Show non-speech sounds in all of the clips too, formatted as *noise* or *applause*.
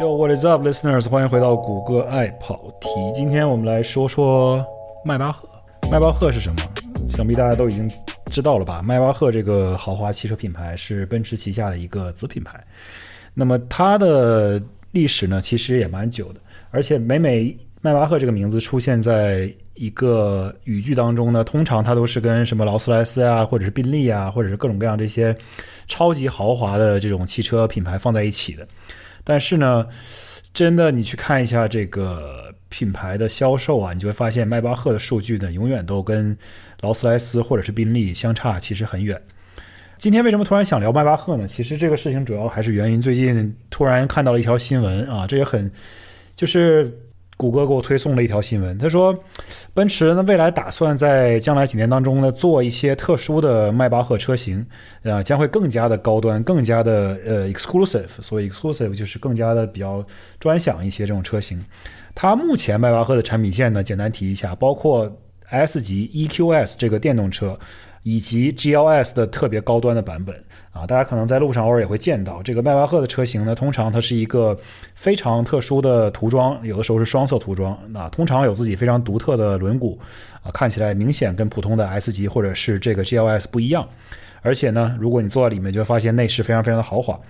Yo, what is up, listeners？欢迎回到谷歌爱跑题。今天我们来说说迈巴赫。迈巴赫是什么？想必大家都已经知道了吧？迈巴赫这个豪华汽车品牌是奔驰旗下的一个子品牌。那么它的历史呢，其实也蛮久的。而且每每迈巴赫这个名字出现在一个语句当中呢，通常它都是跟什么劳斯莱斯啊，或者是宾利啊，或者是各种各样这些超级豪华的这种汽车品牌放在一起的。但是呢，真的你去看一下这个品牌的销售啊，你就会发现迈巴赫的数据呢，永远都跟劳斯莱斯或者是宾利相差其实很远。今天为什么突然想聊迈巴赫呢？其实这个事情主要还是源于最近突然看到了一条新闻啊，这也很就是谷歌给我推送了一条新闻，他说奔驰呢未来打算在将来几年当中呢做一些特殊的迈巴赫车型，啊将会更加的高端，更加的呃 exclusive，所以 exclusive 就是更加的比较专享一些这种车型。它目前迈巴赫的产品线呢，简单提一下，包括 S 级 EQS 这个电动车。以及 GLS 的特别高端的版本啊，大家可能在路上偶尔也会见到这个迈巴赫的车型呢。通常它是一个非常特殊的涂装，有的时候是双色涂装，那通常有自己非常独特的轮毂啊，看起来明显跟普通的 S 级或者是这个 GLS 不一样。而且呢，如果你坐在里面，就会发现内饰非常非常的豪华。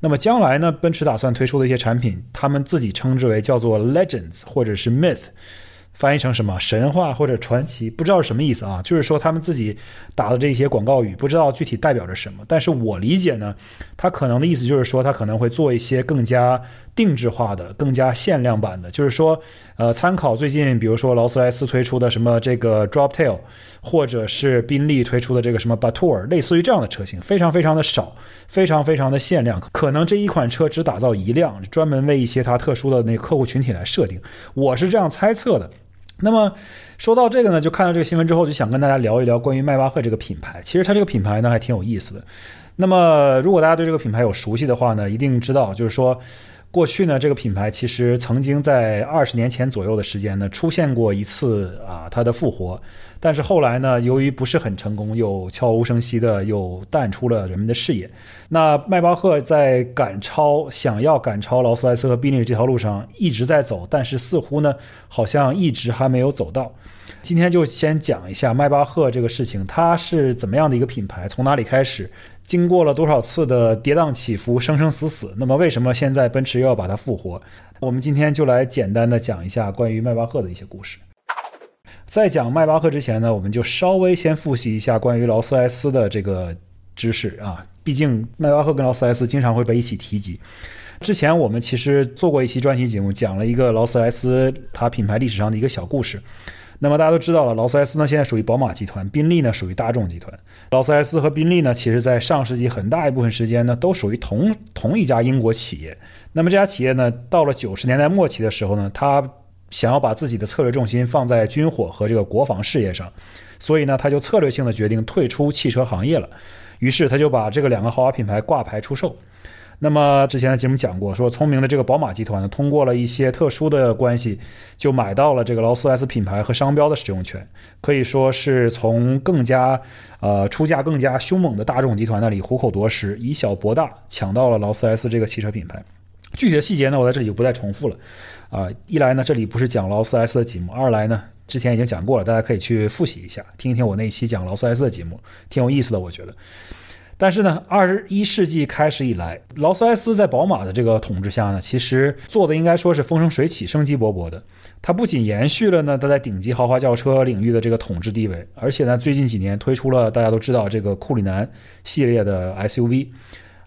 那么将来呢，奔驰打算推出的一些产品，他们自己称之为叫做 Legends 或者是 Myth。翻译成什么神话或者传奇，不知道是什么意思啊？就是说他们自己打的这些广告语，不知道具体代表着什么。但是我理解呢，他可能的意思就是说，他可能会做一些更加定制化的、更加限量版的。就是说，呃，参考最近比如说劳斯莱斯推出的什么这个 Drop Tail，或者是宾利推出的这个什么 Batour，类似于这样的车型，非常非常的少，非常非常的限量。可能这一款车只打造一辆，专门为一些它特殊的那客户群体来设定。我是这样猜测的。那么说到这个呢，就看到这个新闻之后，就想跟大家聊一聊关于迈巴赫这个品牌。其实它这个品牌呢还挺有意思的。那么如果大家对这个品牌有熟悉的话呢，一定知道，就是说。过去呢，这个品牌其实曾经在二十年前左右的时间呢，出现过一次啊，它的复活。但是后来呢，由于不是很成功，又悄无声息的又淡出了人们的视野。那迈巴赫在赶超，想要赶超劳斯莱斯和宾利这条路上一直在走，但是似乎呢，好像一直还没有走到。今天就先讲一下迈巴赫这个事情，它是怎么样的一个品牌，从哪里开始？经过了多少次的跌宕起伏、生生死死，那么为什么现在奔驰又要把它复活？我们今天就来简单的讲一下关于迈巴赫的一些故事。在讲迈巴赫之前呢，我们就稍微先复习一下关于劳斯莱斯的这个知识啊，毕竟迈巴赫跟劳斯莱斯经常会被一起提及。之前我们其实做过一期专题节目，讲了一个劳斯莱斯它品牌历史上的一个小故事。那么大家都知道了，劳斯莱斯呢现在属于宝马集团，宾利呢属于大众集团。劳斯莱斯和宾利呢，其实在上世纪很大一部分时间呢，都属于同同一家英国企业。那么这家企业呢，到了九十年代末期的时候呢，他想要把自己的策略重心放在军火和这个国防事业上，所以呢，他就策略性的决定退出汽车行业了。于是他就把这个两个豪华品牌挂牌出售。那么之前的节目讲过，说聪明的这个宝马集团呢，通过了一些特殊的关系，就买到了这个劳斯莱斯品牌和商标的使用权，可以说是从更加呃出价更加凶猛的大众集团那里虎口夺食，以小博大，抢到了劳斯莱斯这个汽车品牌。具体的细节呢，我在这里就不再重复了。啊，一来呢，这里不是讲劳斯莱斯的节目；二来呢，之前已经讲过了，大家可以去复习一下，听一听我那一期讲劳斯莱斯的节目，挺有意思的，我觉得。但是呢，二十一世纪开始以来，劳斯莱斯在宝马的这个统治下呢，其实做的应该说是风生水起、生机勃勃的。它不仅延续了呢它在顶级豪华轿车领域的这个统治地位，而且呢，最近几年推出了大家都知道这个库里南系列的 SUV，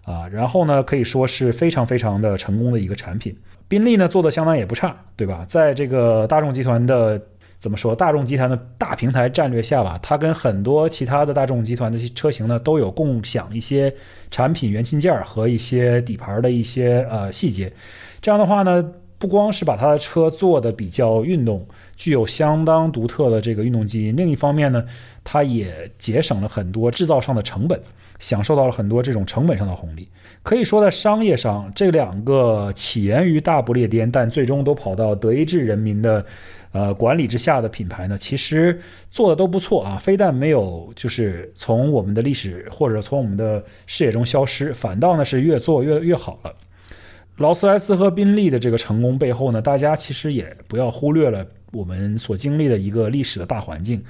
啊，然后呢，可以说是非常非常的成功的一个产品。宾利呢做的相当也不差，对吧？在这个大众集团的。怎么说？大众集团的大平台战略下吧，它跟很多其他的大众集团的车型呢，都有共享一些产品元器件和一些底盘的一些呃细节。这样的话呢，不光是把它的车做的比较运动，具有相当独特的这个运动基因，另一方面呢，它也节省了很多制造上的成本，享受到了很多这种成本上的红利。可以说，在商业上，这两个起源于大不列颠，但最终都跑到德意志人民的。呃，管理之下的品牌呢，其实做的都不错啊，非但没有就是从我们的历史或者从我们的视野中消失，反倒呢是越做越越好了。劳斯莱斯和宾利的这个成功背后呢，大家其实也不要忽略了我们所经历的一个历史的大环境。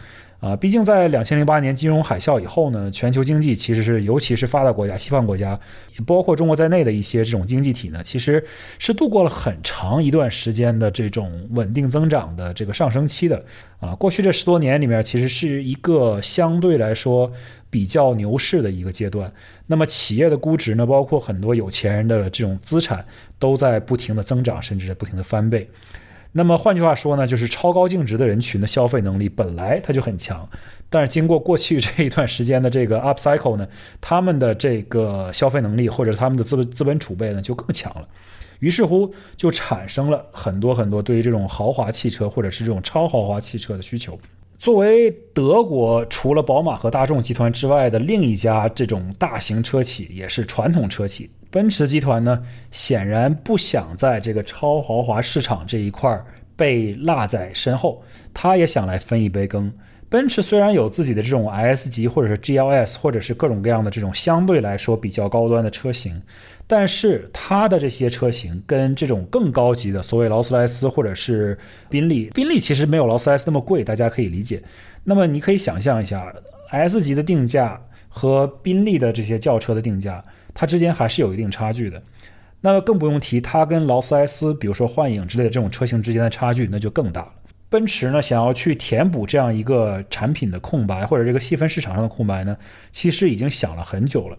啊，毕竟在两千零八年金融海啸以后呢，全球经济其实是，尤其是发达国家、西方国家，也包括中国在内的一些这种经济体呢，其实是度过了很长一段时间的这种稳定增长的这个上升期的。啊，过去这十多年里面，其实是一个相对来说比较牛市的一个阶段。那么企业的估值呢，包括很多有钱人的这种资产，都在不停的增长，甚至不停的翻倍。那么换句话说呢，就是超高净值的人群的消费能力本来它就很强，但是经过过去这一段时间的这个 up cycle 呢，他们的这个消费能力或者他们的资本资本储备呢就更强了，于是乎就产生了很多很多对于这种豪华汽车或者是这种超豪华汽车的需求。作为德国除了宝马和大众集团之外的另一家这种大型车企，也是传统车企。奔驰集团呢，显然不想在这个超豪华市场这一块被落在身后，他也想来分一杯羹。奔驰虽然有自己的这种 S 级或者是 GLS 或者是各种各样的这种相对来说比较高端的车型，但是它的这些车型跟这种更高级的所谓劳斯莱斯或者是宾利，宾利其实没有劳斯莱斯那么贵，大家可以理解。那么你可以想象一下，S 级的定价和宾利的这些轿车的定价。它之间还是有一定差距的，那么更不用提它跟劳斯莱斯，比如说幻影之类的这种车型之间的差距，那就更大了。奔驰呢，想要去填补这样一个产品的空白，或者这个细分市场上的空白呢，其实已经想了很久了。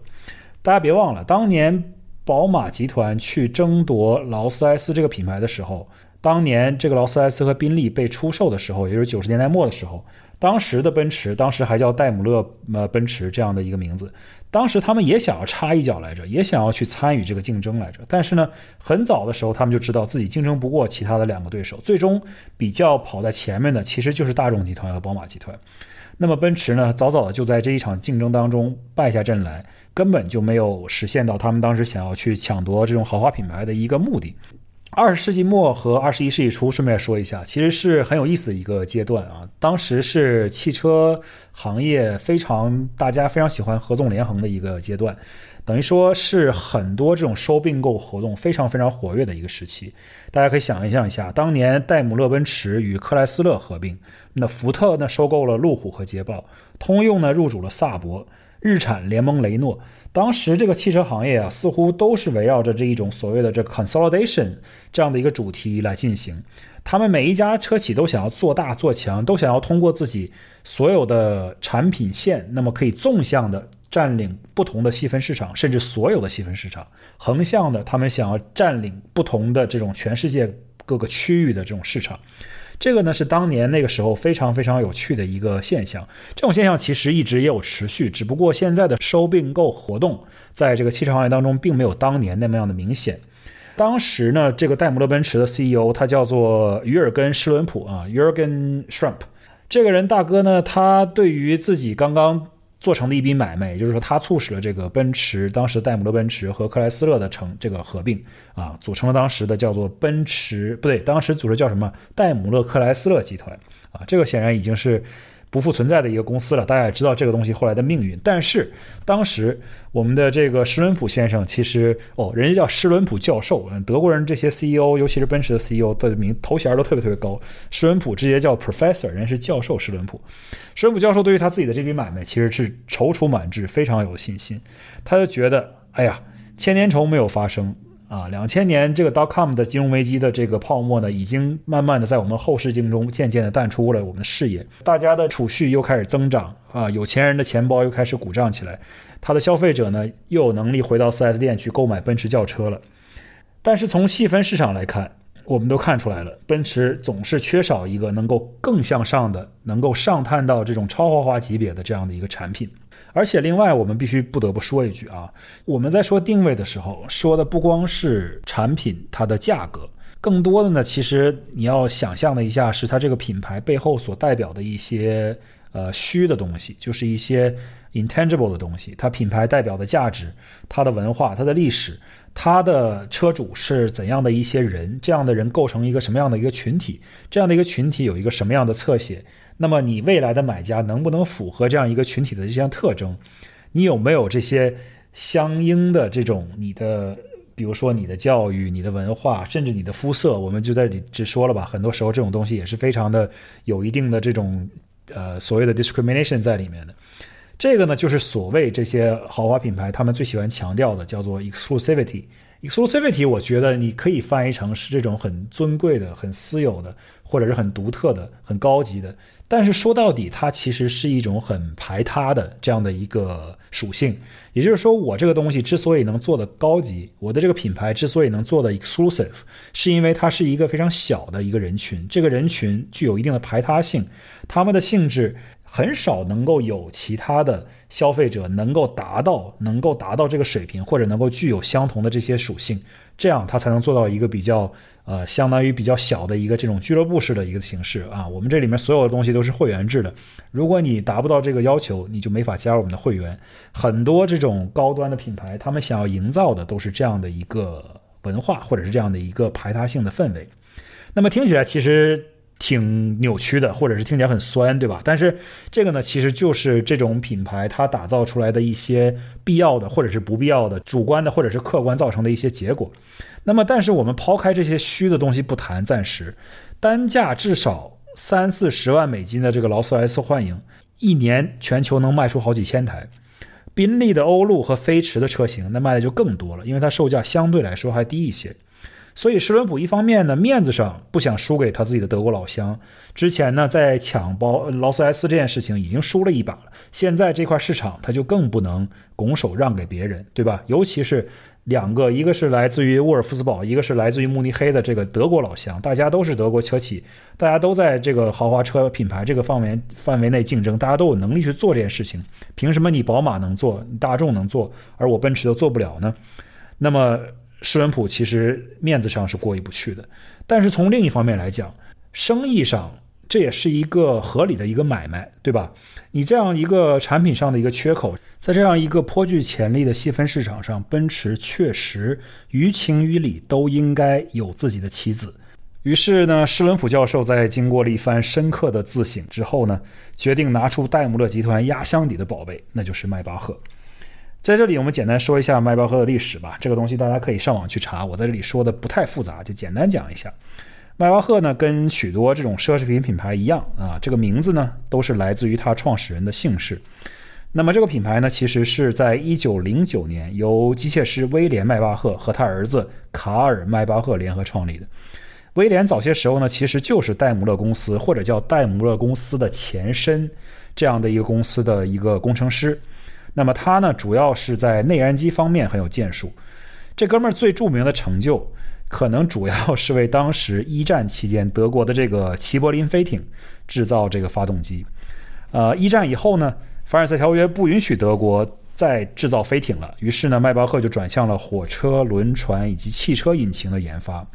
大家别忘了，当年宝马集团去争夺劳斯莱斯这个品牌的时候，当年这个劳斯莱斯和宾利被出售的时候，也就是九十年代末的时候。当时的奔驰，当时还叫戴姆勒呃奔驰这样的一个名字，当时他们也想要插一脚来着，也想要去参与这个竞争来着。但是呢，很早的时候他们就知道自己竞争不过其他的两个对手，最终比较跑在前面的其实就是大众集团和宝马集团。那么奔驰呢，早早的就在这一场竞争当中败下阵来，根本就没有实现到他们当时想要去抢夺这种豪华品牌的一个目的。二十世纪末和二十一世纪初，顺便说一下，其实是很有意思的一个阶段啊。当时是汽车行业非常大家非常喜欢合纵连横的一个阶段，等于说是很多这种收并购活动非常非常活跃的一个时期。大家可以想象一下，当年戴姆勒奔驰与克莱斯勒合并，那福特呢收购了路虎和捷豹，通用呢入主了萨博。日产联盟雷诺，当时这个汽车行业啊，似乎都是围绕着这一种所谓的这 consolidation 这样的一个主题来进行。他们每一家车企都想要做大做强，都想要通过自己所有的产品线，那么可以纵向的占领不同的细分市场，甚至所有的细分市场；横向的，他们想要占领不同的这种全世界各个区域的这种市场。这个呢是当年那个时候非常非常有趣的一个现象，这种现象其实一直也有持续，只不过现在的收并购活动在这个汽车行业当中并没有当年那么样的明显。当时呢，这个戴姆勒奔驰的 CEO 他叫做于尔根施伦普啊，Jürgen Schramp，这个人大哥呢，他对于自己刚刚。做成的一笔买卖，也就是说，它促使了这个奔驰，当时戴姆勒奔驰和克莱斯勒的成这个合并啊，组成了当时的叫做奔驰，不对，当时组织叫什么？戴姆勒克莱斯勒集团啊，这个显然已经是。不复存在的一个公司了，大家也知道这个东西后来的命运。但是当时我们的这个施伦普先生，其实哦，人家叫施伦普教授，德国人这些 CEO，尤其是奔驰的 CEO 的名头衔都特别特别高。施伦普直接叫 Professor，人是教授施伦普。施伦普教授对于他自己的这笔买卖其实是踌躇满志，非常有信心。他就觉得，哎呀，千年虫没有发生。啊，两千年这个 dot com 的金融危机的这个泡沫呢，已经慢慢的在我们后视镜中渐渐的淡出了我们的视野。大家的储蓄又开始增长啊，有钱人的钱包又开始鼓胀起来，他的消费者呢又有能力回到 4S 店去购买奔驰轿车了。但是从细分市场来看，我们都看出来了，奔驰总是缺少一个能够更向上的、能够上探到这种超豪华级别的这样的一个产品。而且，另外我们必须不得不说一句啊，我们在说定位的时候，说的不光是产品它的价格，更多的呢，其实你要想象的一下，是它这个品牌背后所代表的一些呃虚的东西，就是一些 intangible 的东西，它品牌代表的价值，它的文化，它的历史，它的车主是怎样的一些人，这样的人构成一个什么样的一个群体，这样的一个群体有一个什么样的侧写。那么你未来的买家能不能符合这样一个群体的这项特征？你有没有这些相应的这种你的比如说你的教育、你的文化，甚至你的肤色，我们就在这里只说了吧。很多时候这种东西也是非常的有一定的这种呃所谓的 discrimination 在里面的。这个呢，就是所谓这些豪华品牌他们最喜欢强调的，叫做 exclusivity。exclusivity，我觉得你可以翻译成是这种很尊贵的、很私有的，或者是很独特的、很高级的。但是说到底，它其实是一种很排他的这样的一个属性。也就是说，我这个东西之所以能做的高级，我的这个品牌之所以能做的 exclusive，是因为它是一个非常小的一个人群。这个人群具有一定的排他性，他们的性质。很少能够有其他的消费者能够达到能够达到这个水平，或者能够具有相同的这些属性，这样他才能做到一个比较呃，相当于比较小的一个这种俱乐部式的一个形式啊。我们这里面所有的东西都是会员制的，如果你达不到这个要求，你就没法加入我们的会员。很多这种高端的品牌，他们想要营造的都是这样的一个文化，或者是这样的一个排他性的氛围。那么听起来其实。挺扭曲的，或者是听起来很酸，对吧？但是这个呢，其实就是这种品牌它打造出来的一些必要的，或者是不必要的、主观的，或者是客观造成的一些结果。那么，但是我们抛开这些虚的东西不谈，暂时单价至少三四十万美金的这个劳斯莱斯幻影，一年全球能卖出好几千台；宾利的欧陆和飞驰的车型，那卖的就更多了，因为它售价相对来说还低一些。所以，施伦普一方面呢，面子上不想输给他自己的德国老乡。之前呢，在抢包劳斯莱斯这件事情已经输了一把了，现在这块市场他就更不能拱手让给别人，对吧？尤其是两个，一个是来自于沃尔夫斯堡，一个是来自于慕尼黑的这个德国老乡，大家都是德国车企，大家都在这个豪华车品牌这个范围范围内竞争，大家都有能力去做这件事情。凭什么你宝马能做，大众能做，而我奔驰都做不了呢？那么。施伦普其实面子上是过意不去的，但是从另一方面来讲，生意上这也是一个合理的一个买卖，对吧？你这样一个产品上的一个缺口，在这样一个颇具潜力的细分市场上，奔驰确实于情于理都应该有自己的棋子。于是呢，施伦普教授在经过了一番深刻的自省之后呢，决定拿出戴姆勒集团压箱底的宝贝，那就是迈巴赫。在这里，我们简单说一下迈巴赫的历史吧。这个东西大家可以上网去查，我在这里说的不太复杂，就简单讲一下。迈巴赫呢，跟许多这种奢侈品品牌一样啊，这个名字呢都是来自于它创始人的姓氏。那么这个品牌呢，其实是在1909年由机械师威廉·迈巴赫和他儿子卡尔·迈巴赫联合创立的。威廉早些时候呢，其实就是戴姆勒公司或者叫戴姆勒公司的前身这样的一个公司的一个工程师。那么他呢，主要是在内燃机方面很有建树。这哥们儿最著名的成就，可能主要 *laughs* 是为当时一战期间德国的这个齐柏林飞艇制造这个发动机。呃，一战以后呢，凡尔赛条约不允许德国再制造飞艇了，于是呢，迈巴赫就转向了火车、轮船以及汽车引擎的研发。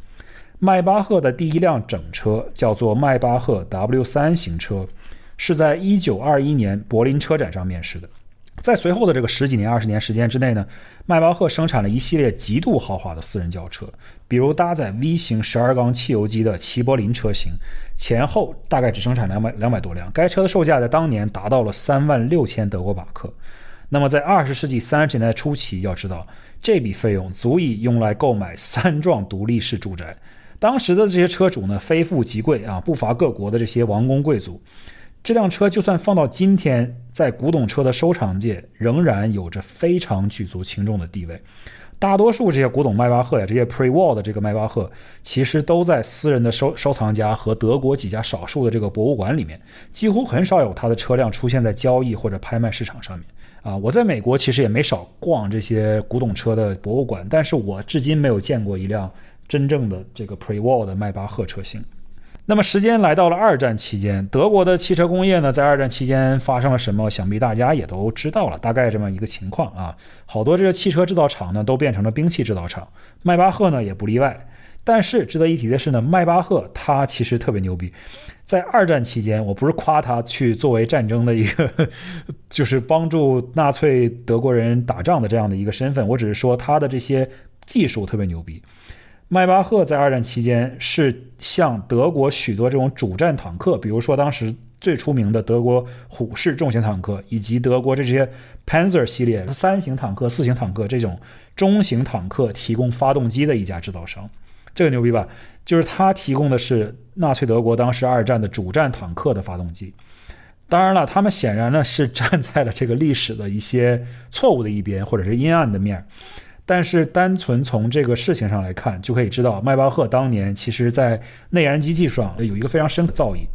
迈巴赫的第一辆整车叫做迈巴赫 W 三型车，是在一九二一年柏林车展上面世的。在随后的这个十几年、二十年时间之内呢，迈巴赫生产了一系列极度豪华的私人轿车，比如搭载 V 型十二缸汽油机的齐柏林车型，前后大概只生产两百两百多辆。该车的售价在当年达到了三万六千德国马克。那么在二十世纪三十年代初期，要知道这笔费用足以用来购买三幢独立式住宅。当时的这些车主呢，非富即贵啊，不乏各国的这些王公贵族。这辆车就算放到今天，在古董车的收藏界，仍然有着非常举足轻重的地位。大多数这些古董迈巴赫呀，这些 pre-war 的这个迈巴赫，其实都在私人的收收藏家和德国几家少数的这个博物馆里面，几乎很少有他的车辆出现在交易或者拍卖市场上面。啊，我在美国其实也没少逛这些古董车的博物馆，但是我至今没有见过一辆真正的这个 pre-war 的迈巴赫车型。那么时间来到了二战期间，德国的汽车工业呢，在二战期间发生了什么？想必大家也都知道了，大概这么一个情况啊。好多这个汽车制造厂呢，都变成了兵器制造厂，迈巴赫呢也不例外。但是值得一提的是呢，迈巴赫它其实特别牛逼，在二战期间，我不是夸他去作为战争的一个，*laughs* 就是帮助纳粹德国人打仗的这样的一个身份，我只是说他的这些技术特别牛逼。迈巴赫在二战期间是向德国许多这种主战坦克，比如说当时最出名的德国虎式重型坦克，以及德国这些 Panzer 系列三型坦克、四型坦克这种中型坦克提供发动机的一家制造商。这个牛逼吧？就是他提供的是纳粹德国当时二战的主战坦克的发动机。当然了，他们显然呢是站在了这个历史的一些错误的一边，或者是阴暗的面儿。但是单纯从这个事情上来看，就可以知道迈巴赫当年其实在内燃机技术上有一个非常深的造诣。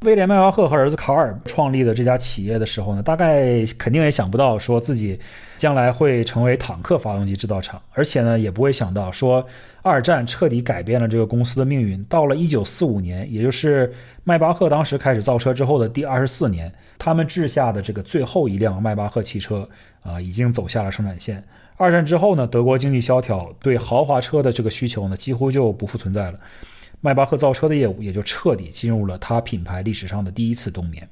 威廉·迈巴赫和儿子卡尔创立的这家企业的时候呢，大概肯定也想不到说自己将来会成为坦克发动机制造厂，而且呢，也不会想到说二战彻底改变了这个公司的命运。到了1945年，也就是迈巴赫当时开始造车之后的第二十四年，他们治下的这个最后一辆迈巴赫汽车啊，已经走下了生产线。二战之后呢，德国经济萧条，对豪华车的这个需求呢，几乎就不复存在了。迈巴赫造车的业务也就彻底进入了它品牌历史上的第一次冬眠。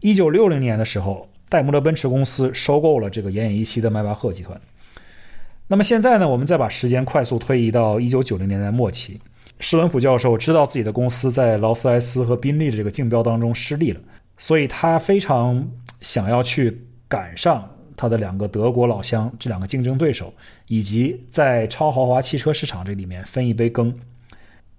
一九六零年的时候，戴姆勒奔驰公司收购了这个奄奄一息的迈巴赫集团。那么现在呢，我们再把时间快速推移到一九九零年代末期，施伦普教授知道自己的公司在劳斯莱斯和宾利的这个竞标当中失利了，所以他非常想要去赶上他的两个德国老乡这两个竞争对手，以及在超豪华汽车市场这里面分一杯羹。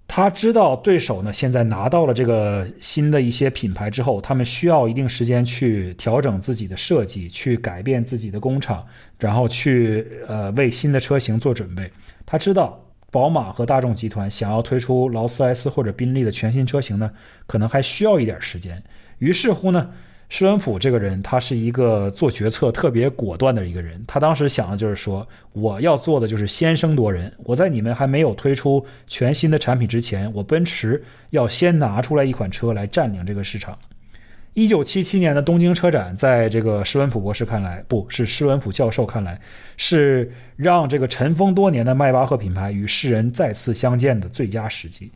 他知道对手呢，现在拿到了这个新的一些品牌之后，他们需要一定时间去调整自己的设计，去改变自己的工厂，然后去呃为新的车型做准备。他知道宝马和大众集团想要推出劳斯莱斯或者宾利的全新车型呢，可能还需要一点时间。于是乎呢。施伦普这个人，他是一个做决策特别果断的一个人。他当时想的就是说，我要做的就是先声夺人。我在你们还没有推出全新的产品之前，我奔驰要先拿出来一款车来占领这个市场。一九七七年的东京车展，在这个施文普博士看来，不是施文普教授看来，是让这个尘封多年的迈巴赫品牌与世人再次相见的最佳时机。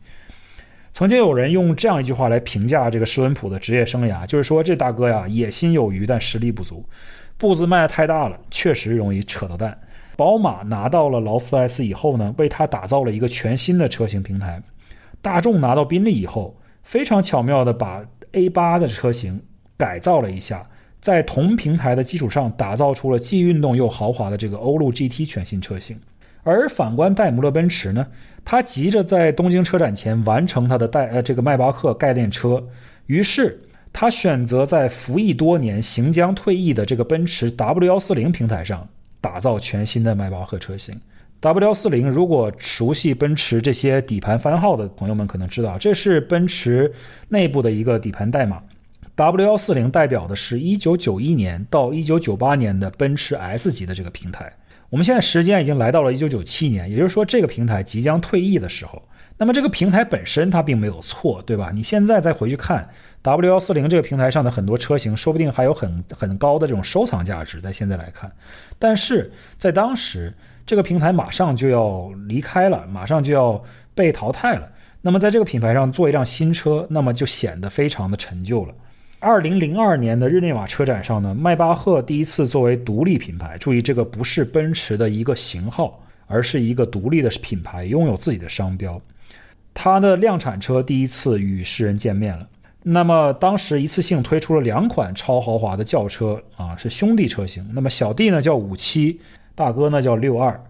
曾经有人用这样一句话来评价这个施文普的职业生涯，就是说这大哥呀，野心有余，但实力不足，步子迈得太大了，确实容易扯到蛋。宝马拿到了劳斯莱斯以后呢，为他打造了一个全新的车型平台；大众拿到宾利以后，非常巧妙地把 A 八的车型改造了一下，在同平台的基础上打造出了既运动又豪华的这个欧陆 GT 全新车型。而反观戴姆勒奔驰呢，他急着在东京车展前完成他的戴呃这个迈巴赫概念车，于是他选择在服役多年、行将退役的这个奔驰 W 幺四零平台上打造全新的迈巴赫车型。W 幺四零，如果熟悉奔驰这些底盘番号的朋友们可能知道，这是奔驰内部的一个底盘代码。W 幺四零代表的是一九九一年到一九九八年的奔驰 S 级的这个平台。我们现在时间已经来到了一九九七年，也就是说这个平台即将退役的时候。那么这个平台本身它并没有错，对吧？你现在再回去看 W 幺四零这个平台上的很多车型，说不定还有很很高的这种收藏价值，在现在来看。但是在当时，这个平台马上就要离开了，马上就要被淘汰了。那么在这个品牌上做一辆新车，那么就显得非常的陈旧了。二零零二年的日内瓦车展上呢，迈巴赫第一次作为独立品牌，注意这个不是奔驰的一个型号，而是一个独立的品牌，拥有自己的商标。它的量产车第一次与世人见面了。那么当时一次性推出了两款超豪华的轿车啊，是兄弟车型。那么小弟呢叫五七，大哥呢叫六二。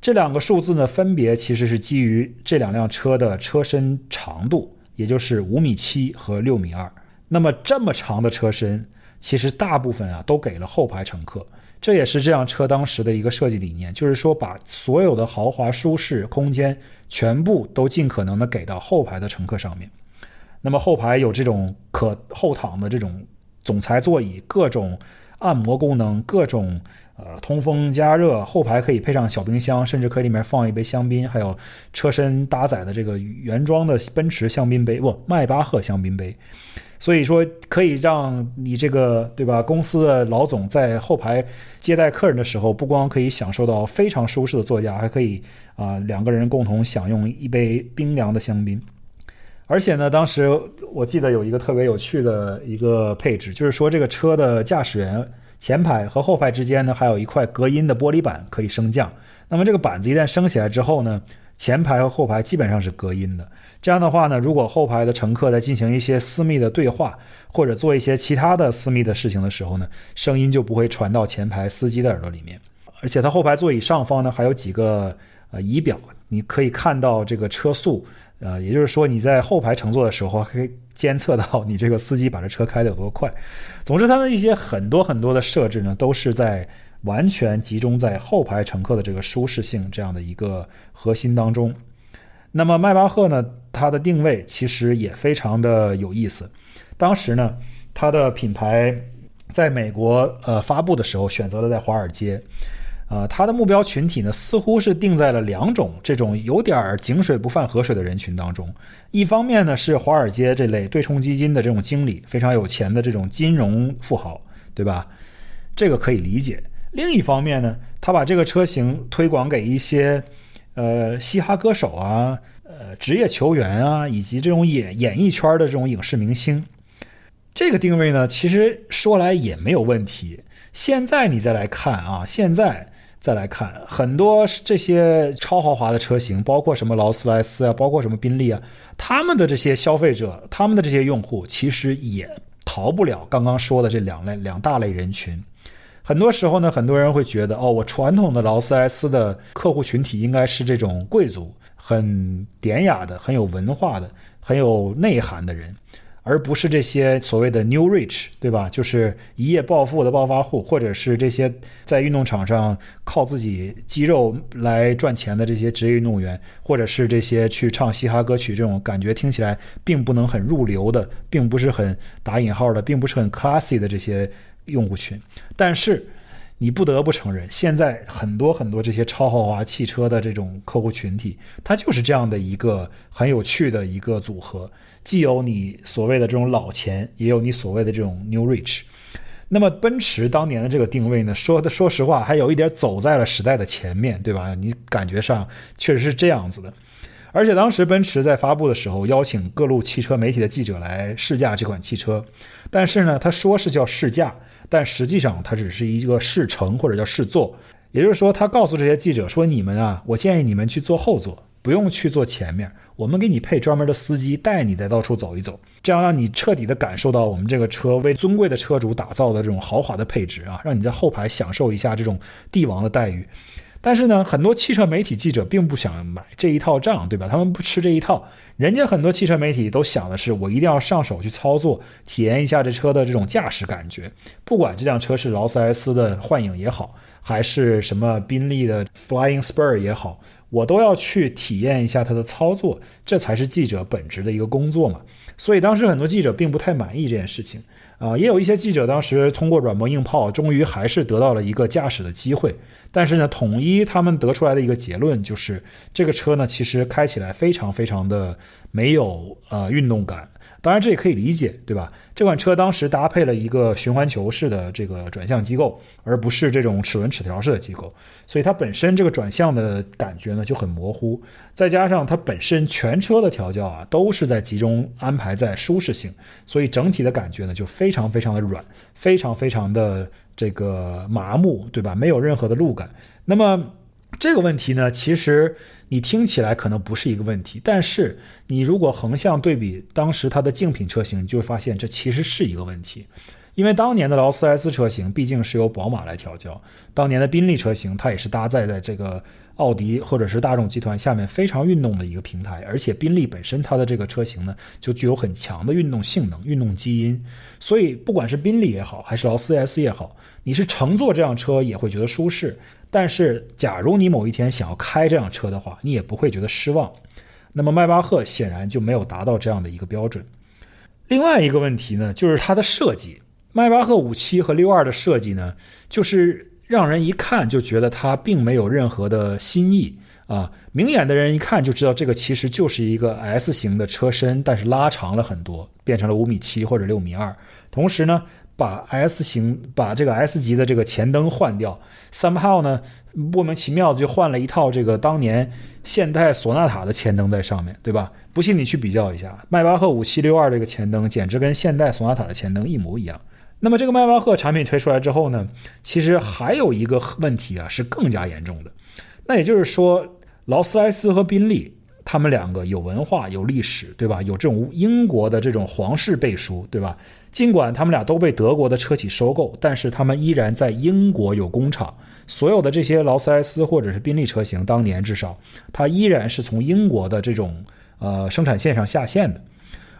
这两个数字呢，分别其实是基于这两辆车的车身长度，也就是五米七和六米二。那么这么长的车身，其实大部分啊都给了后排乘客，这也是这辆车当时的一个设计理念，就是说把所有的豪华舒适空间全部都尽可能的给到后排的乘客上面。那么后排有这种可后躺的这种总裁座椅，各种按摩功能，各种呃通风加热，后排可以配上小冰箱，甚至可以里面放一杯香槟，还有车身搭载的这个原装的奔驰香槟杯，不，迈巴赫香槟杯。所以说，可以让你这个对吧？公司的老总在后排接待客人的时候，不光可以享受到非常舒适的座驾，还可以啊两个人共同享用一杯冰凉的香槟。而且呢，当时我记得有一个特别有趣的一个配置，就是说这个车的驾驶员前排和后排之间呢，还有一块隔音的玻璃板可以升降。那么这个板子一旦升起来之后呢，前排和后排基本上是隔音的。这样的话呢，如果后排的乘客在进行一些私密的对话，或者做一些其他的私密的事情的时候呢，声音就不会传到前排司机的耳朵里面。而且它后排座椅上方呢，还有几个呃仪表，你可以看到这个车速，呃，也就是说你在后排乘坐的时候，可以监测到你这个司机把这车开得有多快。总之，它的一些很多很多的设置呢，都是在完全集中在后排乘客的这个舒适性这样的一个核心当中。那么迈巴赫呢？它的定位其实也非常的有意思。当时呢，它的品牌在美国呃发布的时候，选择了在华尔街。呃，它的目标群体呢，似乎是定在了两种这种有点儿井水不犯河水的人群当中。一方面呢，是华尔街这类对冲基金的这种经理，非常有钱的这种金融富豪，对吧？这个可以理解。另一方面呢，他把这个车型推广给一些。呃，嘻哈歌手啊，呃，职业球员啊，以及这种演演艺圈的这种影视明星，这个定位呢，其实说来也没有问题。现在你再来看啊，现在再来看很多这些超豪华的车型，包括什么劳斯莱斯啊，包括什么宾利啊，他们的这些消费者，他们的这些用户，其实也逃不了刚刚说的这两类两大类人群。很多时候呢，很多人会觉得，哦，我传统的劳斯莱斯的客户群体应该是这种贵族、很典雅的、很有文化的、很有内涵的人，而不是这些所谓的 new rich，对吧？就是一夜暴富的暴发户，或者是这些在运动场上靠自己肌肉来赚钱的这些职业运动员，或者是这些去唱嘻哈歌曲这种感觉听起来并不能很入流的，并不是很打引号的，并不是很 classy 的这些。用户群，但是你不得不承认，现在很多很多这些超豪华汽车的这种客户群体，它就是这样的一个很有趣的一个组合，既有你所谓的这种老钱，也有你所谓的这种 new rich。那么奔驰当年的这个定位呢，说的说实话，还有一点走在了时代的前面，对吧？你感觉上确实是这样子的。而且当时奔驰在发布的时候，邀请各路汽车媒体的记者来试驾这款汽车，但是呢，他说是叫试驾。但实际上，它只是一个试乘或者叫试坐，也就是说，他告诉这些记者说：“你们啊，我建议你们去坐后座，不用去坐前面，我们给你配专门的司机带你再到处走一走，这样让你彻底的感受到我们这个车为尊贵的车主打造的这种豪华的配置啊，让你在后排享受一下这种帝王的待遇。”但是呢，很多汽车媒体记者并不想买这一套账，对吧？他们不吃这一套。人家很多汽车媒体都想的是，我一定要上手去操作，体验一下这车的这种驾驶感觉。不管这辆车是劳斯莱斯的幻影也好，还是什么宾利的 Flying Spur 也好，我都要去体验一下它的操作。这才是记者本职的一个工作嘛。所以当时很多记者并不太满意这件事情。啊，也有一些记者当时通过软磨硬泡，终于还是得到了一个驾驶的机会。但是呢，统一他们得出来的一个结论就是，这个车呢，其实开起来非常非常的没有呃运动感。当然，这也可以理解，对吧？这款车当时搭配了一个循环球式的这个转向机构，而不是这种齿轮齿条式的机构，所以它本身这个转向的感觉呢就很模糊。再加上它本身全车的调教啊都是在集中安排在舒适性，所以整体的感觉呢就非常非常的软，非常非常的这个麻木，对吧？没有任何的路感。那么这个问题呢，其实。你听起来可能不是一个问题，但是你如果横向对比当时它的竞品车型，你就会发现这其实是一个问题。因为当年的劳斯莱斯车型毕竟是由宝马来调教，当年的宾利车型它也是搭载在这个奥迪或者是大众集团下面非常运动的一个平台，而且宾利本身它的这个车型呢就具有很强的运动性能、运动基因，所以不管是宾利也好，还是劳斯莱斯也好，你是乘坐这辆车也会觉得舒适。但是，假如你某一天想要开这辆车的话，你也不会觉得失望。那么，迈巴赫显然就没有达到这样的一个标准。另外一个问题呢，就是它的设计。迈巴赫五七和六二的设计呢，就是让人一看就觉得它并没有任何的新意啊。明眼的人一看就知道，这个其实就是一个 S 型的车身，但是拉长了很多，变成了五米七或者六米二。同时呢。把 S 型把这个 S 级的这个前灯换掉，somehow 呢莫名其妙的就换了一套这个当年现代索纳塔的前灯在上面对吧？不信你去比较一下，迈巴赫五七六二这个前灯简直跟现代索纳塔的前灯一模一样。那么这个迈巴赫产品推出来之后呢，其实还有一个问题啊是更加严重的，那也就是说劳斯莱斯和宾利，他们两个有文化、有历史，对吧？有这种英国的这种皇室背书，对吧？尽管他们俩都被德国的车企收购，但是他们依然在英国有工厂。所有的这些劳斯莱斯或者是宾利车型，当年至少它依然是从英国的这种呃生产线上下线的。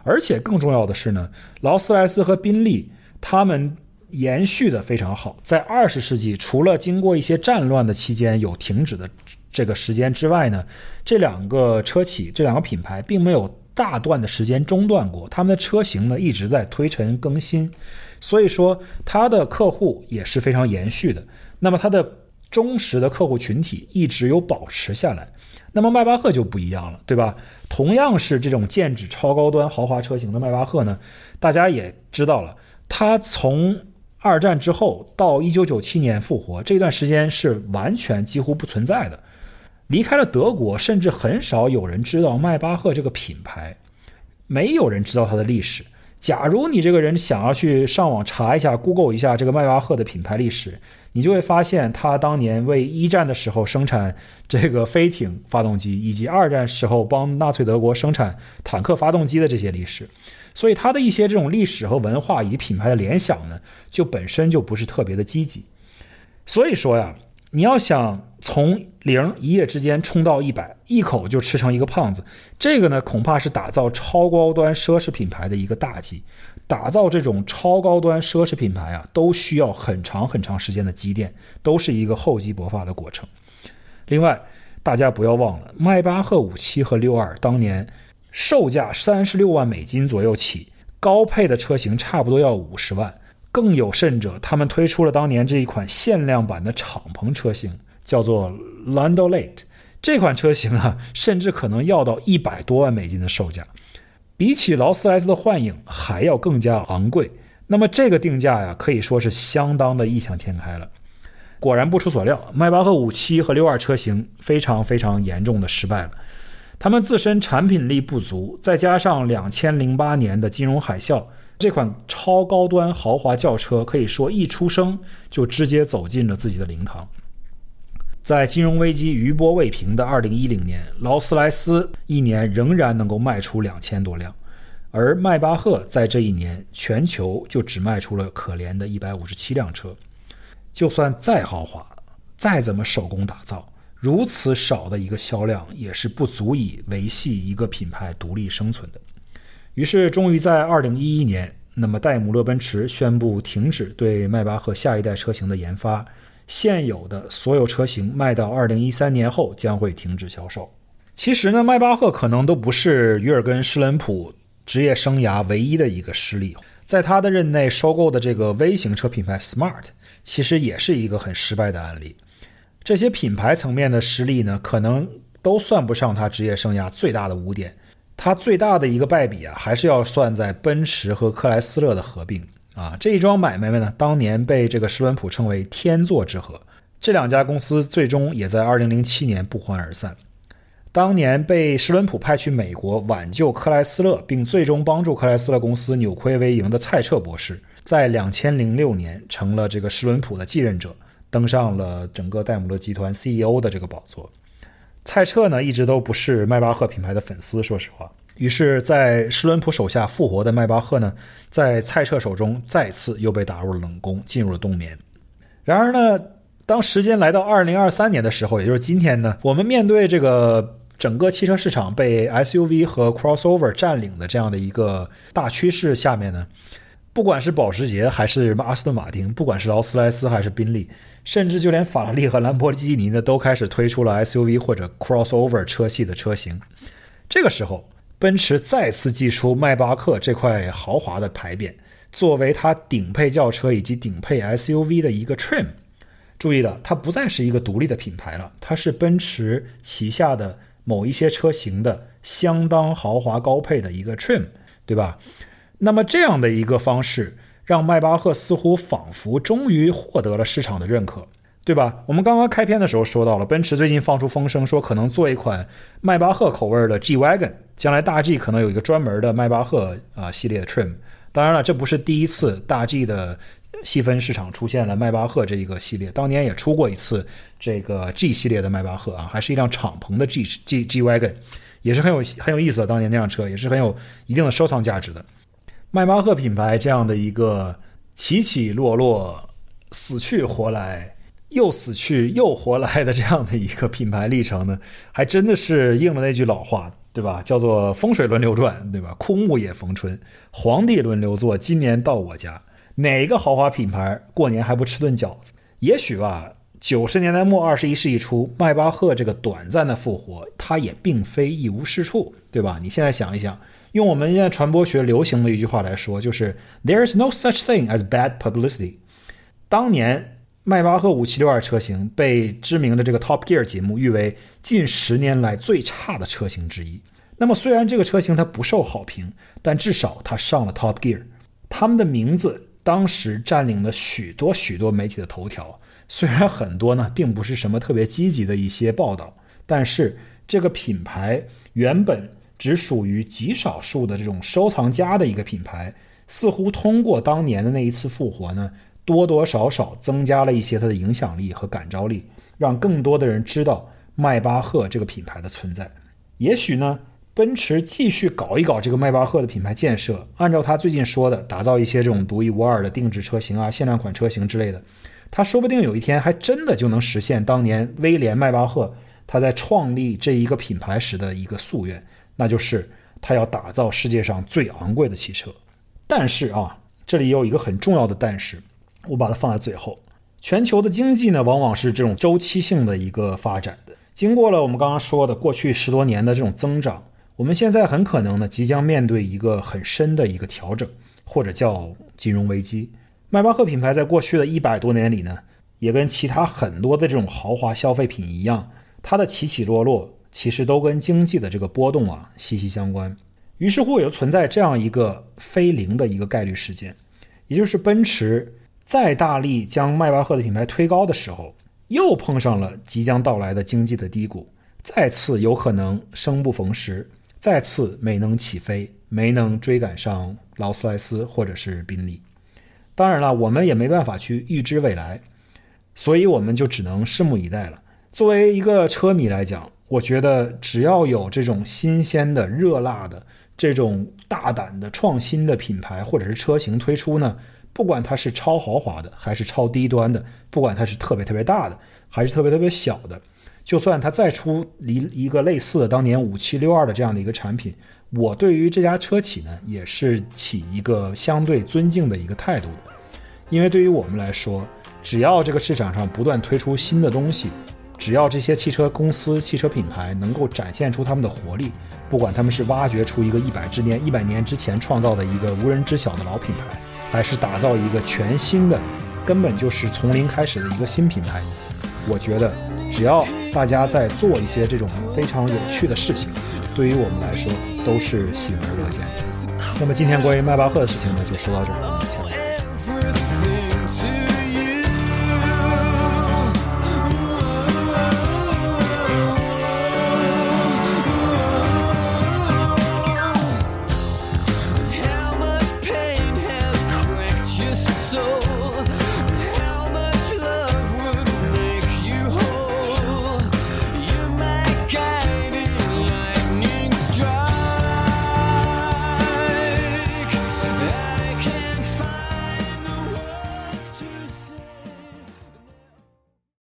而且更重要的是呢，劳斯莱斯和宾利他们延续的非常好。在二十世纪，除了经过一些战乱的期间有停止的这个时间之外呢，这两个车企、这两个品牌并没有大段的时间中断过。他们的车型呢一直在推陈更新，所以说它的客户也是非常延续的。那么它的忠实的客户群体一直有保持下来。那么迈巴赫就不一样了，对吧？同样是这种剑指超高端豪华车型的迈巴赫呢，大家也知道了，它从二战之后到一九九七年复活这段时间是完全几乎不存在的，离开了德国，甚至很少有人知道迈巴赫这个品牌，没有人知道它的历史。假如你这个人想要去上网查一下，Google 一下这个迈巴赫的品牌历史。你就会发现，他当年为一战的时候生产这个飞艇发动机，以及二战时候帮纳粹德国生产坦克发动机的这些历史，所以他的一些这种历史和文化以及品牌的联想呢，就本身就不是特别的积极。所以说呀，你要想从零一夜之间冲到一百，一口就吃成一个胖子，这个呢，恐怕是打造超高端奢侈品牌的一个大忌。打造这种超高端奢侈品牌啊，都需要很长很长时间的积淀，都是一个厚积薄发的过程。另外，大家不要忘了，迈巴赫五七和六二当年售价三十六万美金左右起，高配的车型差不多要五十万。更有甚者，他们推出了当年这一款限量版的敞篷车型，叫做 Lando Late。这款车型啊，甚至可能要到一百多万美金的售价。比起劳斯莱斯的幻影还要更加昂贵，那么这个定价呀，可以说是相当的异想天开了。果然不出所料，迈巴赫五七和六二车型非常非常严重的失败了。他们自身产品力不足，再加上两千零八年的金融海啸，这款超高端豪华轿车可以说一出生就直接走进了自己的灵堂。在金融危机余波未平的二零一零年，劳斯莱斯一年仍然能够卖出两千多辆，而迈巴赫在这一年全球就只卖出了可怜的一百五十七辆车。就算再豪华，再怎么手工打造，如此少的一个销量也是不足以维系一个品牌独立生存的。于是，终于在二零一一年，那么戴姆勒奔驰宣布停止对迈巴赫下一代车型的研发。现有的所有车型卖到二零一三年后将会停止销售。其实呢，迈巴赫可能都不是于尔根·施伦普职业生涯唯一的一个失利。在他的任内收购的这个微型车品牌 Smart，其实也是一个很失败的案例。这些品牌层面的失利呢，可能都算不上他职业生涯最大的污点。他最大的一个败笔啊，还是要算在奔驰和克莱斯勒的合并。啊，这一桩买卖呢，当年被这个施伦普称为天作之合。这两家公司最终也在2007年不欢而散。当年被施伦普派去美国挽救克莱斯勒，并最终帮助克莱斯勒公司扭亏为盈的蔡澈博士，在2006年成了这个施伦普的继任者，登上了整个戴姆勒集团 CEO 的这个宝座。蔡澈呢，一直都不是迈巴赫品牌的粉丝，说实话。于是，在施伦普手下复活的迈巴赫呢，在蔡澈手中再次又被打入了冷宫，进入了冬眠。然而呢，当时间来到二零二三年的时候，也就是今天呢，我们面对这个整个汽车市场被 SUV 和 crossover 占领的这样的一个大趋势下面呢，不管是保时捷还是什么阿斯顿马丁，不管是劳斯莱斯还是宾利，甚至就连法拉利和兰博基尼呢，都开始推出了 SUV 或者 crossover 车系的车型。这个时候，奔驰再次祭出迈巴赫这块豪华的牌匾，作为它顶配轿车以及顶配 SUV 的一个 trim。注意了，它不再是一个独立的品牌了，它是奔驰旗下的某一些车型的相当豪华高配的一个 trim，对吧？那么这样的一个方式，让迈巴赫似乎仿佛终于获得了市场的认可。对吧？我们刚刚开篇的时候说到了，奔驰最近放出风声，说可能做一款迈巴赫口味的 G Wagon，将来大 G 可能有一个专门的迈巴赫啊系列的 trim。当然了，这不是第一次大 G 的细分市场出现了迈巴赫这一个系列，当年也出过一次这个 G 系列的迈巴赫啊，还是一辆敞篷的 G G G wagon，也是很有很有意思的。当年那辆车也是很有一定的收藏价值的。迈巴赫品牌这样的一个起起落落、死去活来、又死去又活来的这样的一个品牌历程呢，还真的是应了那句老话，对吧？叫做风水轮流转，对吧？枯木也逢春，皇帝轮流坐，今年到我家。哪个豪华品牌过年还不吃顿饺子？也许吧。九十年代末，二十一世纪初，迈巴赫这个短暂的复活，它也并非一无是处，对吧？你现在想一想，用我们现在传播学流行的一句话来说，就是 “There is no such thing as bad publicity”。当年迈巴赫五七六二车型被知名的这个 Top Gear 节目誉为近十年来最差的车型之一。那么，虽然这个车型它不受好评，但至少它上了 Top Gear，他们的名字。当时占领了许多许多媒体的头条，虽然很多呢并不是什么特别积极的一些报道，但是这个品牌原本只属于极少数的这种收藏家的一个品牌，似乎通过当年的那一次复活呢，多多少少增加了一些它的影响力和感召力，让更多的人知道迈巴赫这个品牌的存在。也许呢。奔驰继续搞一搞这个迈巴赫的品牌建设，按照他最近说的，打造一些这种独一无二的定制车型啊、限量款车型之类的，他说不定有一天还真的就能实现当年威廉迈巴赫他在创立这一个品牌时的一个夙愿，那就是他要打造世界上最昂贵的汽车。但是啊，这里有一个很重要的但是，我把它放在最后。全球的经济呢，往往是这种周期性的一个发展的，经过了我们刚刚说的过去十多年的这种增长。我们现在很可能呢，即将面对一个很深的一个调整，或者叫金融危机。迈巴赫品牌在过去的一百多年里呢，也跟其他很多的这种豪华消费品一样，它的起起落落其实都跟经济的这个波动啊息息相关。于是乎，也就存在这样一个非零的一个概率事件，也就是奔驰再大力将迈巴赫的品牌推高的时候，又碰上了即将到来的经济的低谷，再次有可能生不逢时。再次没能起飞，没能追赶上劳斯莱斯或者是宾利。当然了，我们也没办法去预知未来，所以我们就只能拭目以待了。作为一个车迷来讲，我觉得只要有这种新鲜的、热辣的、这种大胆的、创新的品牌或者是车型推出呢，不管它是超豪华的还是超低端的，不管它是特别特别大的还是特别特别小的。就算它再出一一个类似的当年五七六二的这样的一个产品，我对于这家车企呢，也是起一个相对尊敬的一个态度的。因为对于我们来说，只要这个市场上不断推出新的东西，只要这些汽车公司、汽车品牌能够展现出他们的活力，不管他们是挖掘出一个一百之年、一百年之前创造的一个无人知晓的老品牌，还是打造一个全新的、根本就是从零开始的一个新品牌，我觉得只要。大家在做一些这种非常有趣的事情，对于我们来说都是喜闻乐见。那么今天关于迈巴赫的事情呢，就说到这儿，我们下。